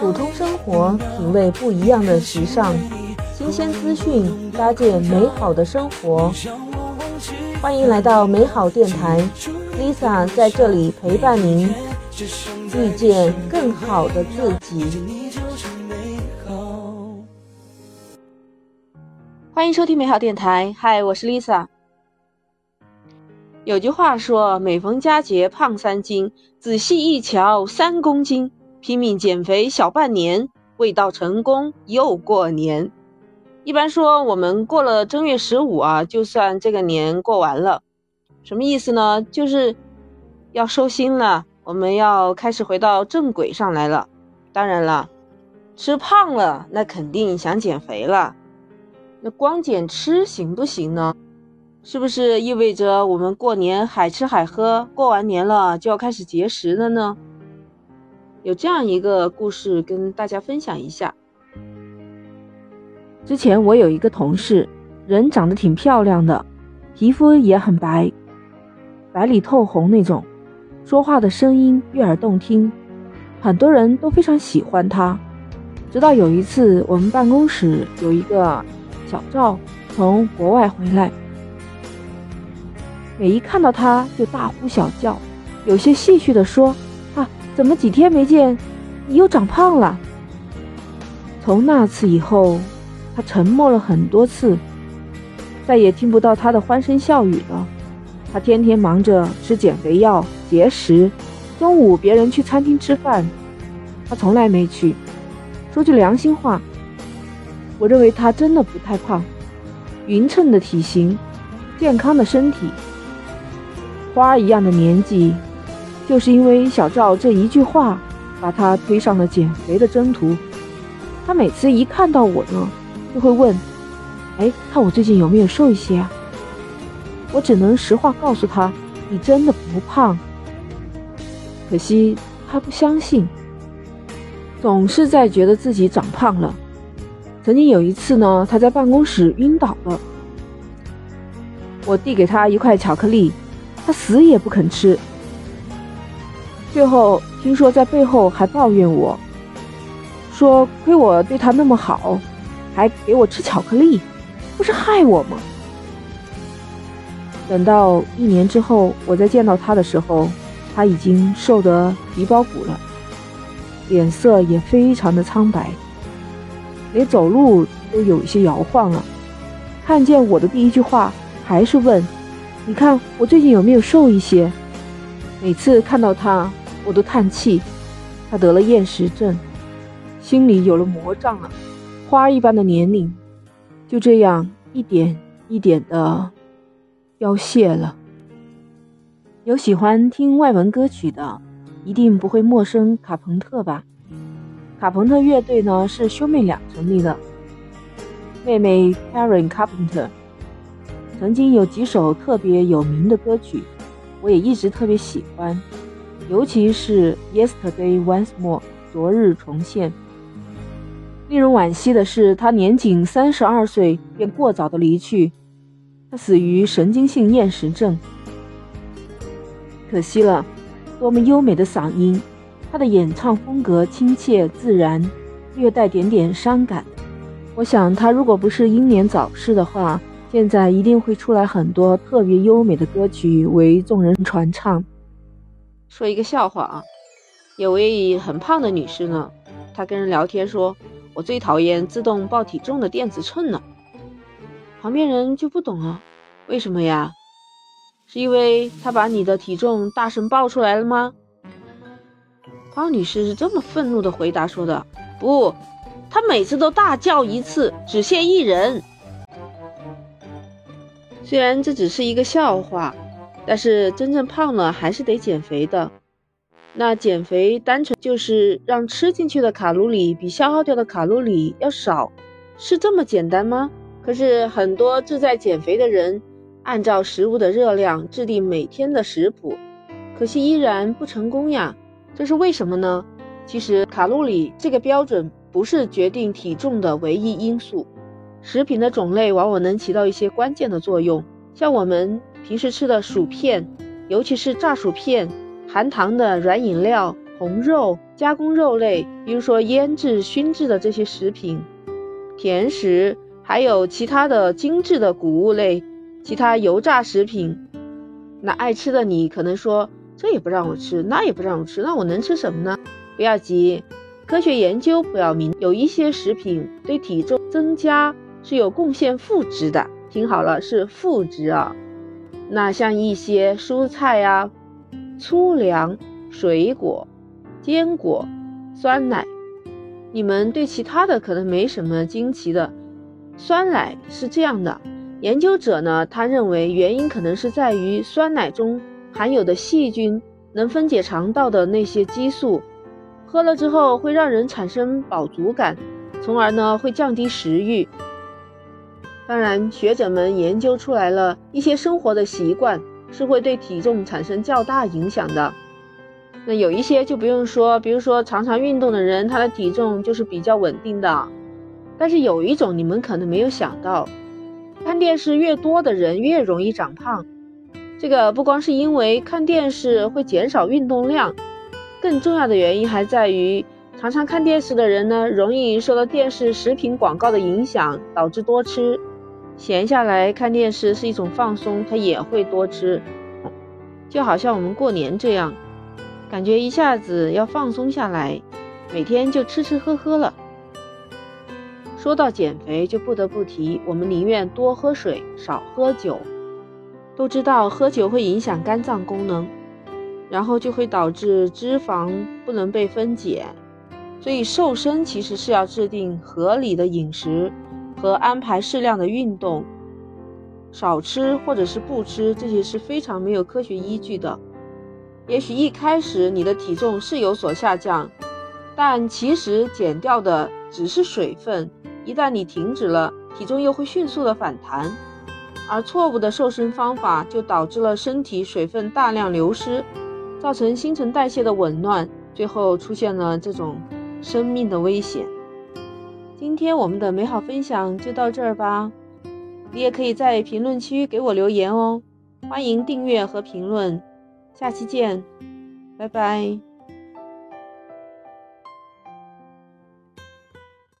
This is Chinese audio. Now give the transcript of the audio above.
普通生活，品味不一样的时尚，新鲜资讯，搭建美好的生活。欢迎来到美好电台，Lisa 在这里陪伴您，遇见更好的自己。欢迎收听美好电台，嗨，我是 Lisa。有句话说，每逢佳节胖三斤，仔细一瞧三公斤，拼命减肥小半年，未到成功又过年。一般说，我们过了正月十五啊，就算这个年过完了。什么意思呢？就是要收心了，我们要开始回到正轨上来了。当然了，吃胖了，那肯定想减肥了。那光减吃行不行呢？是不是意味着我们过年海吃海喝，过完年了就要开始节食了呢？有这样一个故事跟大家分享一下。之前我有一个同事，人长得挺漂亮的，皮肤也很白，白里透红那种，说话的声音悦耳动听，很多人都非常喜欢她。直到有一次，我们办公室有一个小赵从国外回来。每一看到他就大呼小叫，有些戏谑地说：“啊，怎么几天没见，你又长胖了？”从那次以后，他沉默了很多次，再也听不到他的欢声笑语了。他天天忙着吃减肥药、节食，中午别人去餐厅吃饭，他从来没去。说句良心话，我认为他真的不太胖，匀称的体型，健康的身体。花一样的年纪，就是因为小赵这一句话，把他推上了减肥的征途。他每次一看到我呢，就会问：“哎，看我最近有没有瘦一些啊？”我只能实话告诉他：“你真的不胖。”可惜他不相信，总是在觉得自己长胖了。曾经有一次呢，他在办公室晕倒了，我递给他一块巧克力。他死也不肯吃，最后听说在背后还抱怨我，说亏我对他那么好，还给我吃巧克力，不是害我吗？等到一年之后，我再见到他的时候，他已经瘦得皮包骨了，脸色也非常的苍白，连走路都有一些摇晃了。看见我的第一句话还是问。你看我最近有没有瘦一些？每次看到他，我都叹气。他得了厌食症，心里有了魔障了。花一般的年龄，就这样一点一点的凋谢了。有喜欢听外文歌曲的，一定不会陌生卡朋特吧？卡朋特乐队呢是兄妹俩成立的，妹妹 Karen Carpenter。曾经有几首特别有名的歌曲，我也一直特别喜欢，尤其是《Yesterday Once More》昨日重现。令人惋惜的是，他年仅三十二岁便过早的离去，他死于神经性厌食症。可惜了，多么优美的嗓音，他的演唱风格亲切自然，略带点点伤感。我想，他如果不是英年早逝的话。现在一定会出来很多特别优美的歌曲为众人传唱。说一个笑话啊，有位很胖的女士呢，她跟人聊天说：“我最讨厌自动报体重的电子秤了。”旁边人就不懂了，为什么呀？是因为他把你的体重大声报出来了吗？胖女士是这么愤怒的回答说的：“不，他每次都大叫一次，只限一人。”虽然这只是一个笑话，但是真正胖了还是得减肥的。那减肥单纯就是让吃进去的卡路里比消耗掉的卡路里要少，是这么简单吗？可是很多志在减肥的人，按照食物的热量制定每天的食谱，可惜依然不成功呀。这是为什么呢？其实卡路里这个标准不是决定体重的唯一因素。食品的种类往往能起到一些关键的作用，像我们平时吃的薯片，尤其是炸薯片、含糖的软饮料、红肉、加工肉类，比如说腌制、熏制的这些食品、甜食，还有其他的精致的谷物类、其他油炸食品。那爱吃的你可能说，这也不让我吃，那也不让我吃，那我能吃什么呢？不要急，科学研究表明，有一些食品对体重增加是有贡献负值的。听好了，是负值啊。那像一些蔬菜呀、粗粮、水果、坚果、酸奶，你们对其他的可能没什么惊奇的。酸奶是这样的，研究者呢，他认为原因可能是在于酸奶中含有的细菌能分解肠道的那些激素，喝了之后会让人产生饱足感，从而呢会降低食欲。当然，学者们研究出来了一些生活的习惯是会对体重产生较大影响的。那有一些就不用说，比如说常常运动的人，他的体重就是比较稳定的。但是有一种你们可能没有想到，看电视越多的人越容易长胖。这个不光是因为看电视会减少运动量，更重要的原因还在于，常常看电视的人呢，容易受到电视食品广告的影响，导致多吃。闲下来看电视是一种放松，他也会多吃，就好像我们过年这样，感觉一下子要放松下来，每天就吃吃喝喝了。说到减肥，就不得不提，我们宁愿多喝水，少喝酒。都知道喝酒会影响肝脏功能，然后就会导致脂肪不能被分解，所以瘦身其实是要制定合理的饮食。和安排适量的运动，少吃或者是不吃，这些是非常没有科学依据的。也许一开始你的体重是有所下降，但其实减掉的只是水分。一旦你停止了，体重又会迅速的反弹。而错误的瘦身方法就导致了身体水分大量流失，造成新陈代谢的紊乱，最后出现了这种生命的危险。今天我们的美好分享就到这儿吧，你也可以在评论区给我留言哦，欢迎订阅和评论，下期见，拜拜。